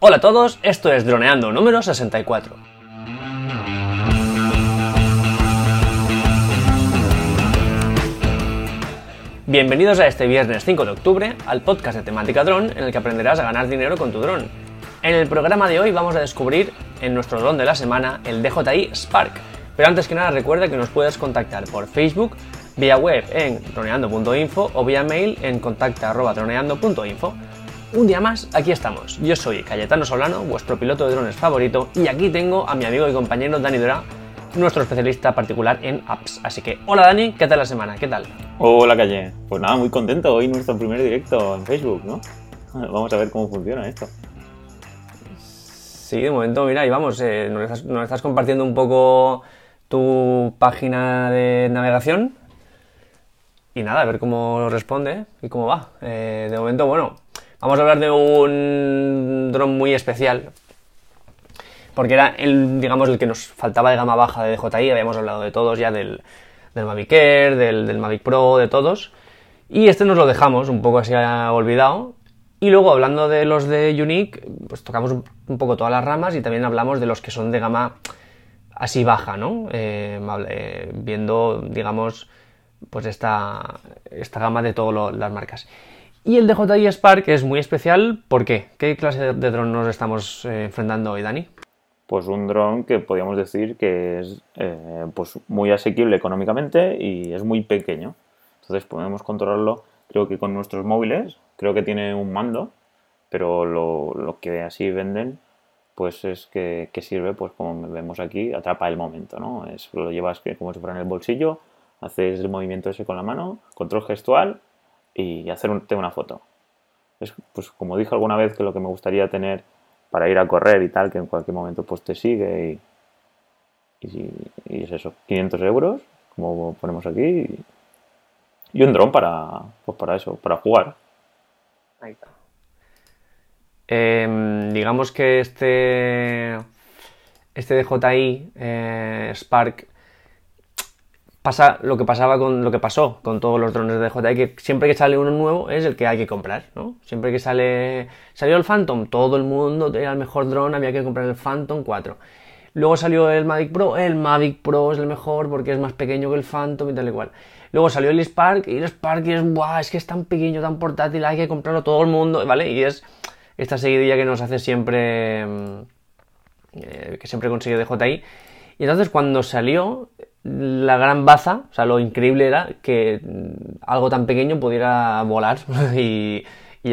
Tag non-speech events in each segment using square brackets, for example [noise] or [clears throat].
Hola a todos, esto es Droneando número 64. Bienvenidos a este viernes 5 de octubre al podcast de temática dron en el que aprenderás a ganar dinero con tu dron. En el programa de hoy vamos a descubrir en nuestro dron de la semana el DJI Spark. Pero antes que nada recuerda que nos puedes contactar por Facebook, vía web en droneando.info o vía mail en contacta.droneando.info. Un día más, aquí estamos. Yo soy Cayetano Solano, vuestro piloto de drones favorito, y aquí tengo a mi amigo y compañero Dani Dora, nuestro especialista particular en apps. Así que, hola Dani, ¿qué tal la semana? ¿Qué tal? Hola Calle. Pues nada, muy contento. Hoy nuestro primer directo en Facebook, ¿no? [laughs] Vamos a ver cómo funciona esto. Sí, de momento, mira, y vamos, eh, nos, estás, nos estás compartiendo un poco tu página de navegación. Y nada, a ver cómo responde y cómo va. Eh, de momento, bueno, vamos a hablar de un dron muy especial. Porque era el, digamos, el que nos faltaba de gama baja de DJI. Habíamos hablado de todos ya del, del Mavic Air, del, del Mavic Pro, de todos. Y este nos lo dejamos un poco así olvidado. Y luego, hablando de los de Unique, pues tocamos un, un poco todas las ramas y también hablamos de los que son de gama así baja, ¿no? Eh, eh, viendo, digamos, pues esta, esta gama de todas las marcas. Y el DJI Spark es muy especial, ¿por qué? ¿Qué clase de, dron nos estamos eh, enfrentando hoy, Dani? Pues un dron que podríamos decir que es eh, pues muy asequible económicamente y es muy pequeño. Entonces podemos controlarlo, creo que con nuestros móviles, creo que tiene un mando, pero lo, lo que así venden pues es que, que, sirve, pues como vemos aquí, atrapa el momento, ¿no? Es, lo llevas como si fuera en el bolsillo, haces el movimiento ese con la mano, control gestual y hacerte una foto. Es, pues como dije alguna vez que lo que me gustaría tener para ir a correr y tal, que en cualquier momento pues te sigue y, y, es eso, 500 euros, como ponemos aquí, y, un dron para, pues para eso, para jugar. Ahí está. Eh, digamos que este, este DJI eh, Spark lo que pasaba con lo que pasó con todos los drones de DJI, que siempre que sale uno nuevo es el que hay que comprar, ¿no? Siempre que sale salió el Phantom, todo el mundo era el mejor dron, había que comprar el Phantom 4. Luego salió el Mavic Pro, el Mavic Pro es el mejor porque es más pequeño que el Phantom y tal y cual. Luego salió el Spark y el Spark es, ¡buah! Es que es tan pequeño, tan portátil, hay que comprarlo todo el mundo, ¿vale? Y es esta seguidilla que nos hace siempre, eh, que siempre consigue DJI. Y entonces cuando salió la gran baza, o sea, lo increíble era que algo tan pequeño pudiera volar [laughs] y,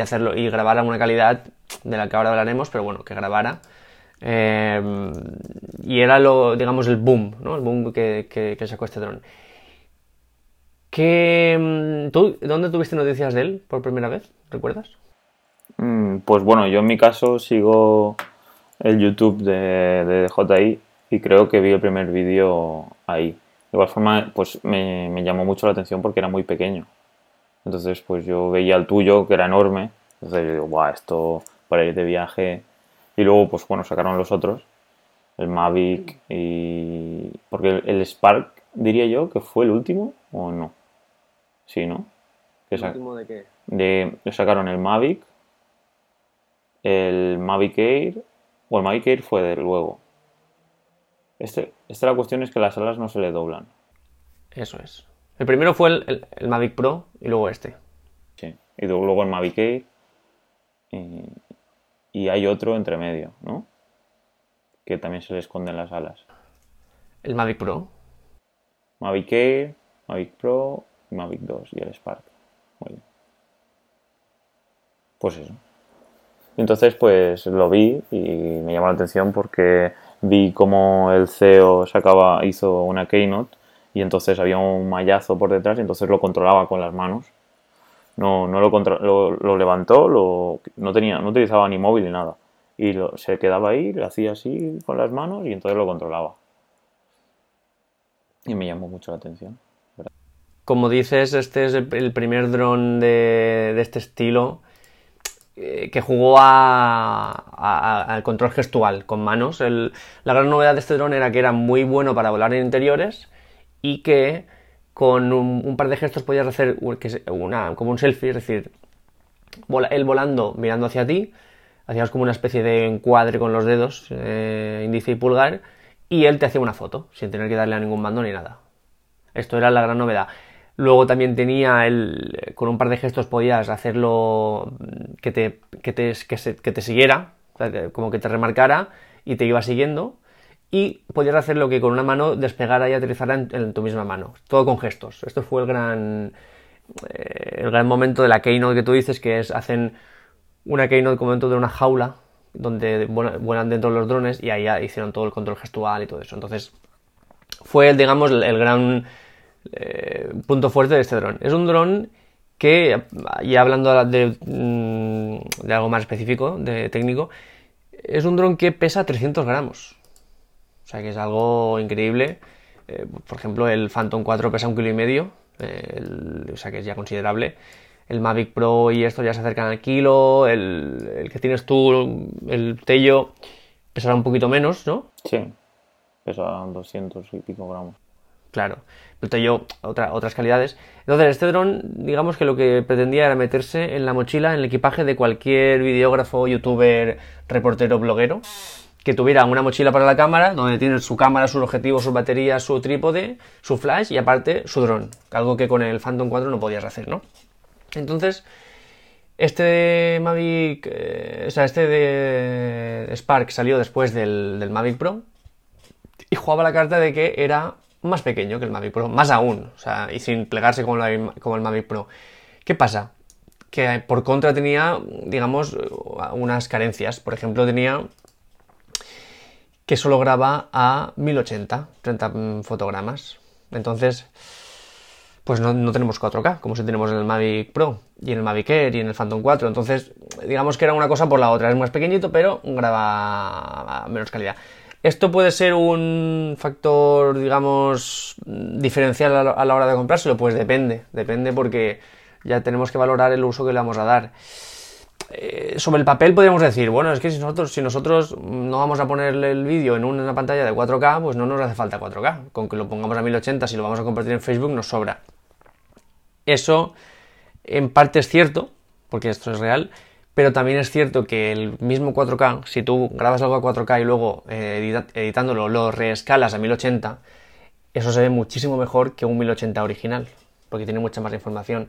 hacerlo y grabar a calidad de la que ahora hablaremos, pero bueno, que grabara. Eh, y era lo, digamos, el boom, ¿no? El boom que, que, sacó este dron. ¿Qué, ¿Tú, ¿Dónde tuviste noticias de él por primera vez? ¿Recuerdas? Pues bueno, yo en mi caso sigo el YouTube de, de DJI y creo que vi el primer vídeo ahí. De igual forma, pues me, me, llamó mucho la atención porque era muy pequeño. Entonces, pues yo veía el tuyo, que era enorme. Entonces yo digo, guau, esto para ir de viaje. Y luego, pues bueno, sacaron los otros. El Mavic y... Porque el, el Spark, diría yo, que fue el último, ¿o no? Sí, ¿no? ¿El último de qué? De, sacaron el Mavic, el Mavic Air, o el Mavic Air fue de luego. Este, esta la cuestión es que las alas no se le doblan. Eso es. El primero fue el, el, el Mavic Pro y luego este. Sí, y luego el Mavic Air. Y, y, hay otro entre medio, ¿no? Que también se le esconden las alas. ¿El Mavic Pro? Mavic Air, Mavic Pro, Mavic 2 y el Spark. Muy bien. Pues eso. Entonces, pues lo vi y me llamó la atención porque vi como el CEO sacaba, hizo una keynote y entonces había un mallazo por detrás y entonces lo controlaba con las manos. No, no lo, lo, lo, levantó, lo, no, tenía, no utilizaba ni móvil ni nada. Y lo, se quedaba ahí, lo hacía así con las manos y entonces lo controlaba. Y me llamó mucho la atención. Como dices, este es el primer dron de, de este estilo eh, que jugó a, al control gestual con manos. La gran novedad de este dron era que era muy bueno para volar en interiores y que con un, par de gestos podías hacer una, como un selfie, es decir, él volando mirando hacia ti, hacíamos como una especie de encuadre con los dedos, eh, índice y pulgar, y él te hacía una foto, sin tener que darle a ningún mando ni nada. Esto era la gran novedad. Luego también tenía el. Con un par de gestos podías hacerlo que te, que te, que te siguiera, como que te remarcara y te iba siguiendo. Y podías hacer lo que con una mano despegara y aterrizara en, tu misma mano. Todo con gestos. Esto fue el gran. Eh, el gran momento de la keynote que tú dices, que es hacen una keynote como dentro de una jaula donde vuelan dentro los drones y ahí hicieron todo el control gestual y todo eso. Entonces, fue, digamos, el gran eh, punto fuerte de este dron. Es un dron que, ya hablando de, mm, de, algo más específico, de técnico, es un dron que pesa 300 gramos. O sea que es algo increíble. Eh, por ejemplo, el Phantom 4 pesa un kilo y medio, o sea que es ya considerable. El Mavic Pro y esto ya se acercan al kilo. El, el que tienes tú, el Tello, pesará un poquito menos, ¿no? Sí, pesa 200 y pico gramos. Claro, pero yo otra, otras calidades. Entonces, este dron, digamos que lo que pretendía era meterse en la mochila, en el equipaje de cualquier videógrafo, youtuber, reportero, bloguero, que tuviera una mochila para la cámara, donde tiene su cámara, sus objetivos, sus baterías, su trípode, su flash y aparte su dron. Algo que con el Phantom 4 no podías hacer, ¿no? Entonces, este Mavic, eh, o sea, este de Spark salió después del, del Mavic Pro y jugaba la carta de que era más pequeño que el Mavic Pro, más aún, o sea, y sin plegarse como, el Mavic Pro. ¿Qué pasa? Que por contra tenía, digamos, unas carencias. Por ejemplo, tenía que solo graba a 1080, 30 fotogramas. Entonces, pues no, tenemos 4K, como si tenemos en el Mavic Pro y en el Mavic Air y en el Phantom 4. Entonces, digamos que era una cosa por la otra. Es más pequeñito, pero graba a menos calidad. Esto puede ser un factor, digamos, diferencial a la hora de comprárselo, pues depende, depende porque ya tenemos que valorar el uso que le vamos a dar. Eh, sobre el papel podríamos decir, bueno, es que si nosotros, si nosotros no vamos a ponerle el vídeo en una pantalla de 4K, pues no nos hace falta 4K. Con que lo pongamos a 1080, si lo vamos a compartir en Facebook, nos sobra. Eso en parte es cierto, porque esto es real, pero también es cierto que el mismo 4K, si tú grabas algo a 4K y luego eh, editándolo lo reescalas a 1080, eso se ve muchísimo mejor que un 1080 original, porque tiene mucha más información.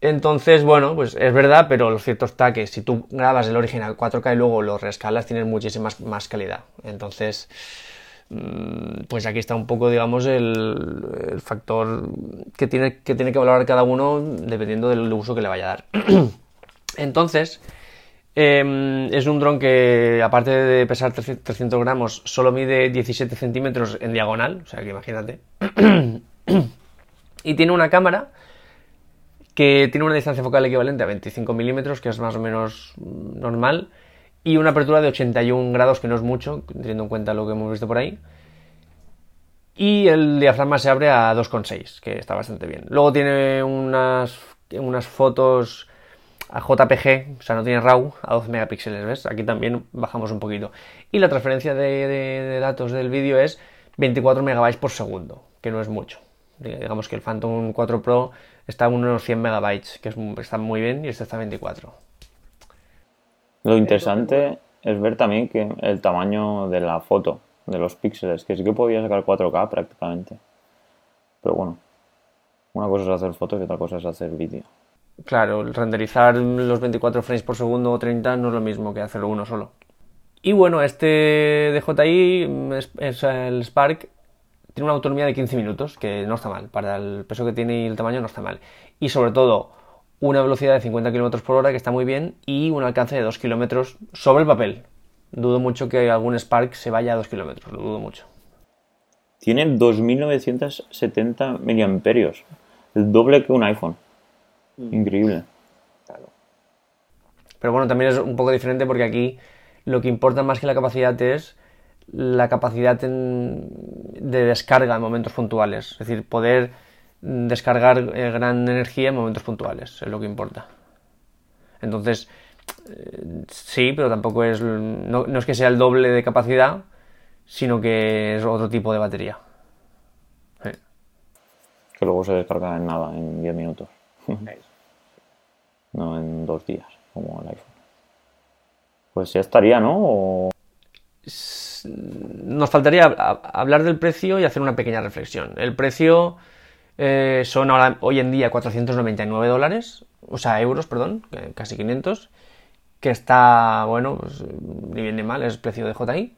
Entonces, bueno, pues es verdad, pero lo cierto está que si tú grabas el original 4K y luego lo reescalas, tienes muchísima más calidad. Entonces, mm, pues aquí está un poco, digamos, el, el factor que tiene, que tiene que valorar cada uno dependiendo del uso que le vaya a dar. [clears throat] Entonces, em, es un dron que, aparte de pesar 300 gramos, solo mide 17 centímetros en diagonal, o sea que imagínate. [clears throat] y tiene una cámara que tiene una distancia focal equivalente a 25 milímetros, que es más o menos normal, y una apertura de 81 grados, que no es mucho, teniendo en cuenta lo que hemos visto por ahí. Y el diafragma se abre a 2,6, que está bastante bien. Luego tiene unas, unas fotos a JPG, o sea, no tiene RAW, a 12 megapíxeles, ¿ves? Aquí también bajamos un poquito. Y la transferencia de, datos del vídeo es 24 megabytes por segundo, que no es mucho. Digamos que el Phantom 4 Pro está a unos 100 megabytes, que está muy bien, y este está a 24. Lo interesante es ver también que el tamaño de la foto, de los píxeles, que sí que podía sacar 4K prácticamente. Pero bueno, una cosa es hacer fotos y otra cosa es hacer vídeo. Claro, renderizar los 24 frames por segundo o 30 no es lo mismo que hacerlo uno solo. Y bueno, este DJI, es, el Spark, tiene una autonomía de 15 minutos, que no está mal. Para el peso que tiene y el tamaño no está mal. Y sobre todo, una velocidad de 50 km por hora, que está muy bien, y un alcance de 2 km sobre el papel. Dudo mucho que algún Spark se vaya a 2 km, lo dudo mucho. Tiene 2.970 miliamperios, el doble que un iPhone. Mm. Increíble. Claro. Pero bueno, también es un poco diferente porque aquí lo que importa más que la capacidad es la capacidad de descarga en momentos puntuales. Es decir, poder descargar eh, gran energía en momentos puntuales, es lo que importa. Entonces, eh, sí, pero tampoco es. No, no, es que sea el doble de capacidad, sino que es otro tipo de batería. Que luego se descarga en nada, en 10 minutos no en dos días, como el iPhone. pues ya estaría, ¿no? O- Nos faltaría hablar del precio y hacer una pequeña reflexión. El precio eh, son ahora, hoy en día 499 dólares, o sea, euros, perdón, casi 500, que está, bueno, pues, ni bien ni mal, es precio de JI.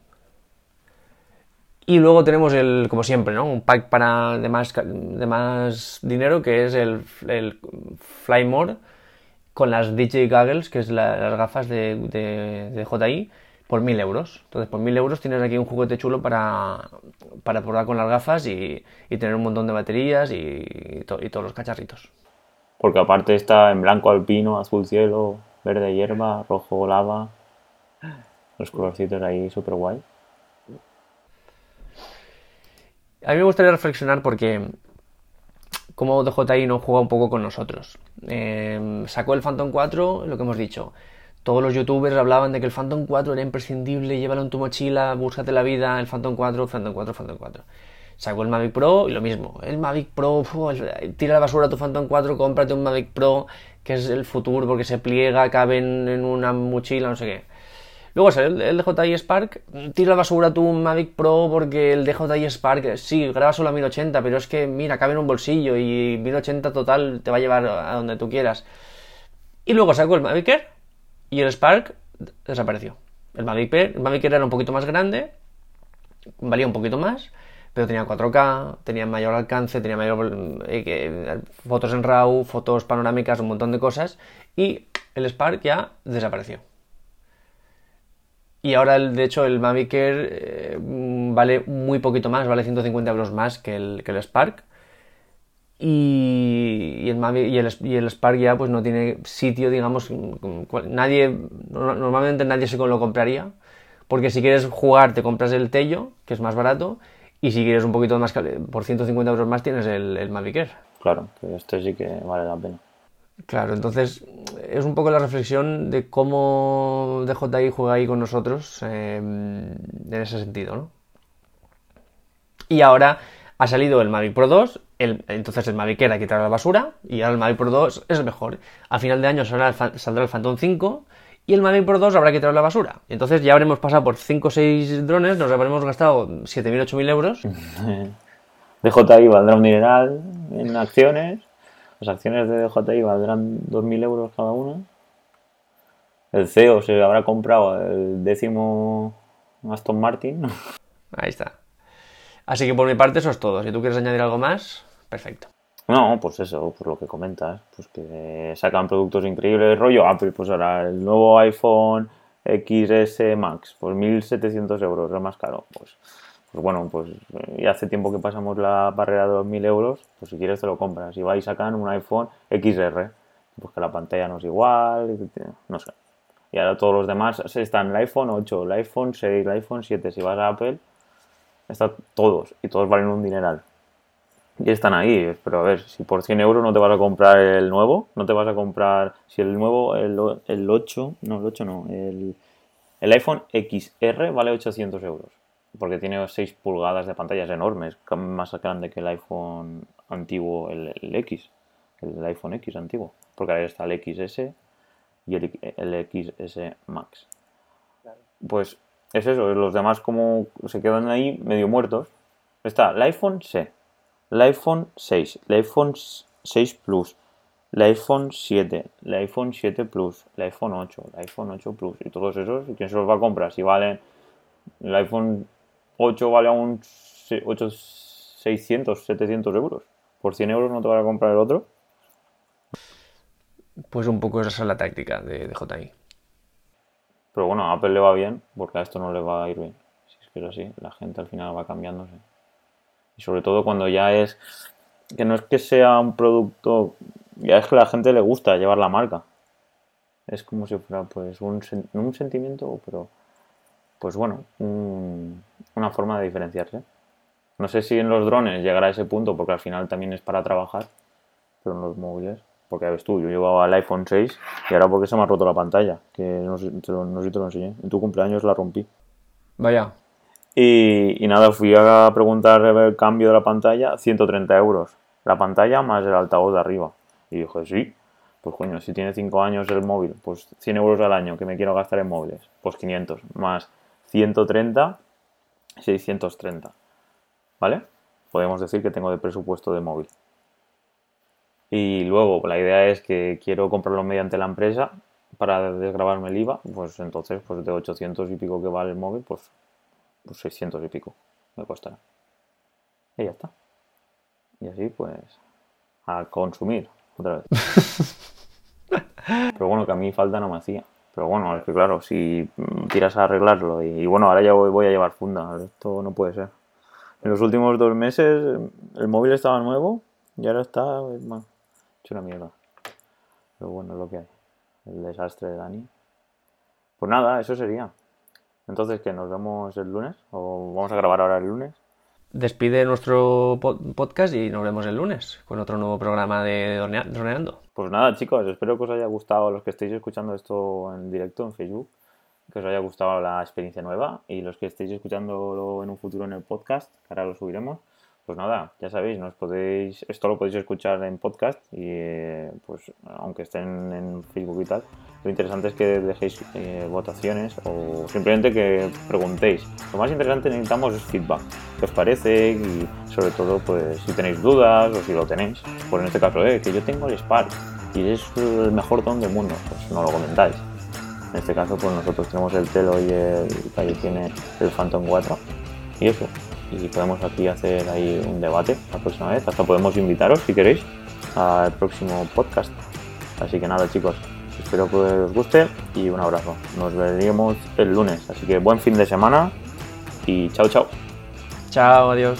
Y luego tenemos el, como siempre, ¿no? Un pack para de más, de más dinero que es el, el Flymore con las DJ Goggles, que es la- las gafas de, de, de JI, por 1000 euros. Entonces, por 1000 euros tienes aquí un juguete chulo para, para probar con las gafas y, y tener un montón de baterías y, y to- y todos los cacharritos. Porque aparte está en blanco alpino, azul cielo, verde hierba, rojo lava. Los colorcitos ahí súper guay. A mí me gustaría reflexionar porque como DJI no juega un poco con nosotros. Eh, sacó el Phantom 4, lo que hemos dicho. Todos los youtubers hablaban de que el Phantom 4 era imprescindible, llévalo en tu mochila, búscate la vida, el Phantom 4, Phantom 4, Phantom 4. Sacó el Mavic Pro y lo mismo. El Mavic Pro, tira la basura a tu Phantom 4, cómprate un Mavic Pro, que es el futuro porque se pliega, cabe en una mochila, no sé qué. Luego salió el, el DJI Spark, tira la basura tu Mavic Pro porque el DJI Spark, sí, graba solo a 1080, pero es que mira, cabe en un bolsillo y 1080 total te va a llevar a donde tú quieras. Y luego sacó el Mavic Air y el Spark desapareció. El Mavic Air, el Mavic era un poquito más grande, valía un poquito más, pero tenía 4K, tenía mayor alcance, tenía mayor eh, fotos en RAW, fotos panorámicas, un montón de cosas, y el Spark ya desapareció. Y ahora, de hecho, el Mavic eh, vale muy poquito más, vale 150 euros más que el, que el Spark. Y, el Mavic, y, el, y el Spark ya pues no tiene sitio, digamos, nadie, no- normalmente nadie se lo compraría, porque si quieres jugar te compras el Tello, que es más barato, y si quieres un poquito más, por 150 euros más tienes el, el. Claro, que este sí que vale la pena. Claro, entonces es un poco la reflexión de cómo DJI juega ahí con nosotros eh, en ese sentido, ¿no? Y ahora ha salido el Mavic Pro 2, el- entonces el Mavic que quitar la basura y ahora el Mavic Pro 2 es el mejor. A final de año saldrá el, Phantom 5 y el Mavic Pro 2 habrá que la basura. Entonces ya habremos pasado por 5 o 6 drones, nos habremos gastado 7.000, 8.000 euros. [laughs] DJI valdrá un dineral en acciones. Las acciones de DJI valdrán 2.000 euros cada una. El CEO se habrá comprado el décimo Aston Martin. Ahí está. Así que por mi parte eso es todo. Si tú quieres añadir algo más, perfecto. No, pues eso, por lo que comentas, pues que sacan productos increíbles, rollo Apple, pues ahora el nuevo iPhone XS Max, pues 1.700 euros, es más caro, pues, pues bueno, pues ya hace tiempo que pasamos la barrera de los 1.000 euros, pues si quieres te lo compras, y va y sacan un iPhone XR, pues que la pantalla no es igual, no sé. Y ahora todos los demás están el iPhone 8, el iPhone 6, el iPhone 7, si vas a Apple, están todos, y todos valen un dineral. Y están ahí, pero a ver, si por 100 euros no te vas a comprar el nuevo, no te vas a comprar, si el nuevo, el, el 8, no, el 8 no, el, el iPhone XR vale 800 euros, porque tiene 6 pulgadas de pantalla, es enorme, es más grande que el iPhone antiguo, el, el X, el iPhone X antiguo, porque ahí está el XS y el, el XS Max. Pues es eso, los demás como se quedan ahí medio muertos. Está el iPhone C, el iPhone 6, el iPhone 6 Plus, el iPhone 7, el iPhone 7 Plus, el iPhone 8, el iPhone 8 Plus y todos esos, ¿quién se los va a comprar? Si valen, el iPhone 8 vale a un se- 8, 600, 700 euros. Por 100 euros no te vas a comprar el otro. Pues un poco esa es la táctica de, de JI. Pero bueno, a Apple le va bien, porque a esto no le va a ir bien. Si es que es así, la gente al final va cambiándose. Y sobre todo cuando ya es. Que no es que sea un producto. Ya es que a la gente le gusta llevar la marca. Es como si fuera, pues, un, un sentimiento, pero. Pues bueno, un- una forma de diferenciarse. No sé si en los drones llegará a ese punto, porque al final también es para trabajar, pero en los móviles. Porque ya ves tú, yo llevaba el iPhone 6 y ahora porque se me ha roto la pantalla, que no sé, te lo- no sé si te lo enseñé. En tu cumpleaños la rompí. Vaya, Y, y nada, fui a preguntar el cambio de la pantalla, 130 euros. La pantalla más el altavoz de arriba. Y dije, sí. Pues coño, si tiene 5 años el móvil, pues 100 euros al año que me quiero gastar en móviles, pues 500 más 130, 630. ¿Vale? Podemos decir que tengo de presupuesto de móvil. Y luego la idea es que quiero comprarlo mediante la empresa para desgrabarme el IVA, pues entonces pues de 800 y pico que vale el móvil, pues, pues 600 y pico me costará. Y ya está. Y así pues a consumir otra vez. [laughs] Pero bueno, que a mí falta no me hacía. Pero bueno, es que claro, si tiras a arreglarlo y, bueno, ahora ya voy, a llevar funda, esto no puede ser. En los últimos dos meses el móvil estaba nuevo y ahora está bueno, hecho una mierda. Pero bueno, es lo que hay. El desastre de Dani. Pues nada, eso sería. Entonces, que nos vemos el lunes o vamos a grabar ahora el lunes despide nuestro podcast y nos vemos el lunes con otro nuevo programa de Droneando. Pues nada, chicos, espero que os haya gustado los que estéis escuchando esto en directo en Facebook, que os haya gustado la experiencia nueva y los que estéis escuchándolo en un futuro en el podcast, que ahora lo subiremos. Pues nada, ya sabéis, nos podéis, esto lo podéis escuchar en podcast y eh, pues aunque estén en Facebook y tal, lo interesante es que dejéis eh, votaciones o simplemente que preguntéis. Lo más interesante necesitamos es feedback. ¿Qué os parece? Y sobre todo, pues si tenéis dudas o si lo tenéis. Pues en este caso, eh, que yo tengo el Spark y es el mejor don del mundo. Pues no lo comentáis. En este caso, pues nosotros tenemos el Telo y el Calle tiene el Phantom 4. Y eso. Y podemos aquí hacer ahí un debate la próxima vez. Hasta podemos invitaros, si queréis, al próximo podcast. Así que nada, chicos, Espero que os guste y un abrazo. Nos veremos el lunes. Así que buen fin de semana y chao, chao. Chao, adiós.